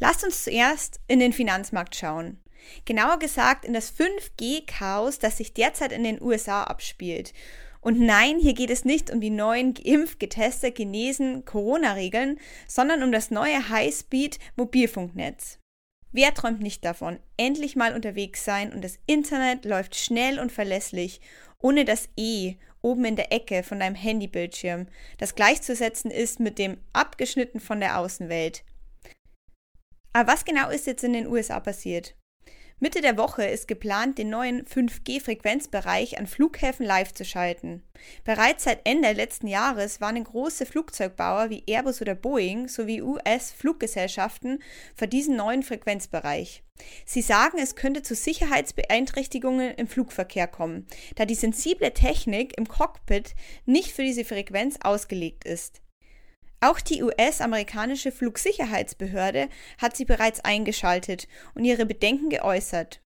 Lasst uns zuerst in den Finanzmarkt schauen. Genauer gesagt in das 5G-Chaos, das sich derzeit in den USA abspielt. Und nein, hier geht es nicht um die neuen geimpft, getestet, genesen Corona-Regeln, sondern um das neue High-Speed-Mobilfunknetz. Wer träumt nicht davon, endlich mal unterwegs sein und das Internet läuft schnell und verlässlich, ohne das E oben in der Ecke von deinem Handybildschirm, das gleichzusetzen ist mit dem abgeschnitten von der Außenwelt. Aber was genau ist jetzt in den USA passiert? Mitte der Woche ist geplant, den neuen 5G-Frequenzbereich an Flughäfen live zu schalten. Bereits seit Ende letzten Jahres warnen große Flugzeugbauer wie Airbus oder Boeing sowie US-Fluggesellschaften für diesen neuen Frequenzbereich. Sie sagen, es könnte zu Sicherheitsbeeinträchtigungen im Flugverkehr kommen, da die sensible Technik im Cockpit nicht für diese Frequenz ausgelegt ist. Auch die US-amerikanische Flugsicherheitsbehörde hat sie bereits eingeschaltet und ihre Bedenken geäußert.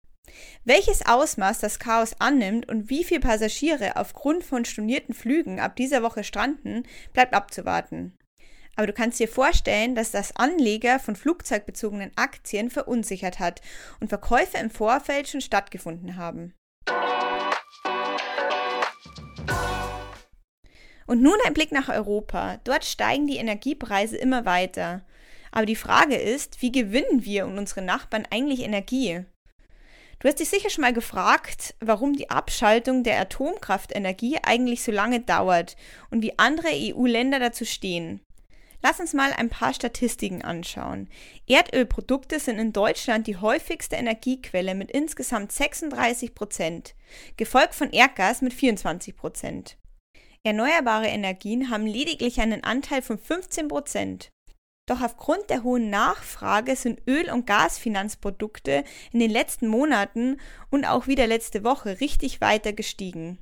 Welches Ausmaß das Chaos annimmt und wie viele Passagiere aufgrund von stornierten Flügen ab dieser Woche stranden, bleibt abzuwarten. Aber du kannst dir vorstellen, dass das Anleger von flugzeugbezogenen Aktien verunsichert hat und Verkäufe im Vorfeld schon stattgefunden haben. Und nun ein Blick nach Europa. Dort steigen die Energiepreise immer weiter. Aber die Frage ist, wie gewinnen wir und unsere Nachbarn eigentlich Energie? Du hast dich sicher schon mal gefragt, warum die Abschaltung der Atomkraftenergie eigentlich so lange dauert und wie andere EU-Länder dazu stehen. Lass uns mal ein paar Statistiken anschauen. Erdölprodukte sind in Deutschland die häufigste Energiequelle mit insgesamt 36 Prozent, gefolgt von Erdgas mit 24 Prozent. Erneuerbare Energien haben lediglich einen Anteil von 15 Prozent. Doch aufgrund der hohen Nachfrage sind Öl- und Gasfinanzprodukte in den letzten Monaten und auch wieder letzte Woche richtig weiter gestiegen.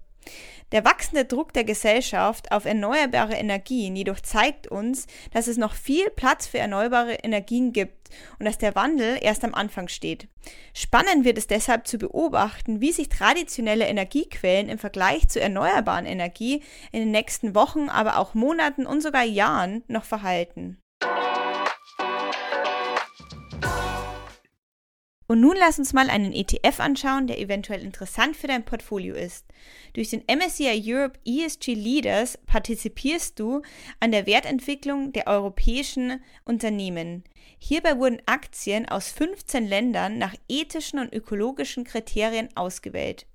Der wachsende Druck der Gesellschaft auf erneuerbare Energien jedoch zeigt uns, dass es noch viel Platz für erneuerbare Energien gibt und dass der Wandel erst am Anfang steht. Spannend wird es deshalb zu beobachten, wie sich traditionelle Energiequellen im Vergleich zu erneuerbaren Energie in den nächsten Wochen, aber auch Monaten und sogar Jahren noch verhalten. Und nun lass uns mal einen ETF anschauen, der eventuell interessant für dein Portfolio ist. Durch den MSCI Europe ESG Leaders partizipierst du an der Wertentwicklung der europäischen Unternehmen. Hierbei wurden Aktien aus 15 Ländern nach ethischen und ökologischen Kriterien ausgewählt.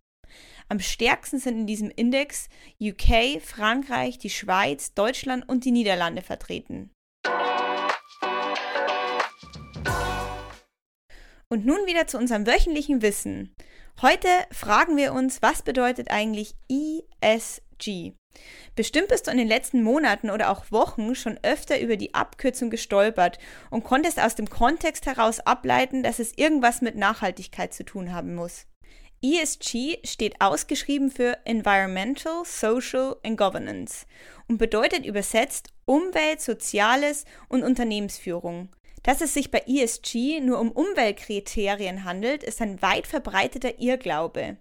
Am stärksten sind in diesem Index UK, Frankreich, die Schweiz, Deutschland und die Niederlande vertreten. Und nun wieder zu unserem wöchentlichen Wissen. Heute fragen wir uns, was bedeutet eigentlich ESG? Bestimmt bist du in den letzten Monaten oder auch Wochen schon öfter über die Abkürzung gestolpert und konntest aus dem Kontext heraus ableiten, dass es irgendwas mit Nachhaltigkeit zu tun haben muss. ESG steht ausgeschrieben für Environmental, Social and Governance und bedeutet übersetzt Umwelt, Soziales und Unternehmensführung. Dass es sich bei ESG nur um Umweltkriterien handelt, ist ein weit verbreiteter Irrglaube.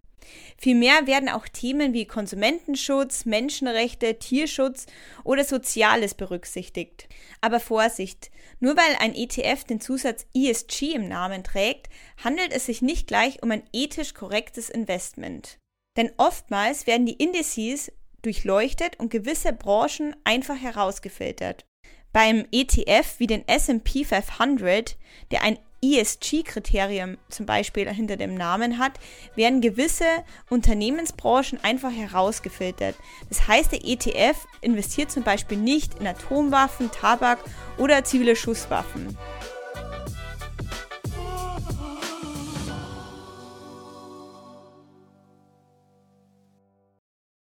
Vielmehr werden auch Themen wie Konsumentenschutz, Menschenrechte, Tierschutz oder Soziales berücksichtigt. Aber Vorsicht, nur weil ein ETF den Zusatz ESG im Namen trägt, handelt es sich nicht gleich um ein ethisch korrektes Investment. Denn oftmals werden die Indizes durchleuchtet und gewisse Branchen einfach herausgefiltert. Beim ETF wie den SP 500, der ein ESG-Kriterium zum Beispiel hinter dem Namen hat, werden gewisse Unternehmensbranchen einfach herausgefiltert. Das heißt, der ETF investiert zum Beispiel nicht in Atomwaffen, Tabak oder zivile Schusswaffen.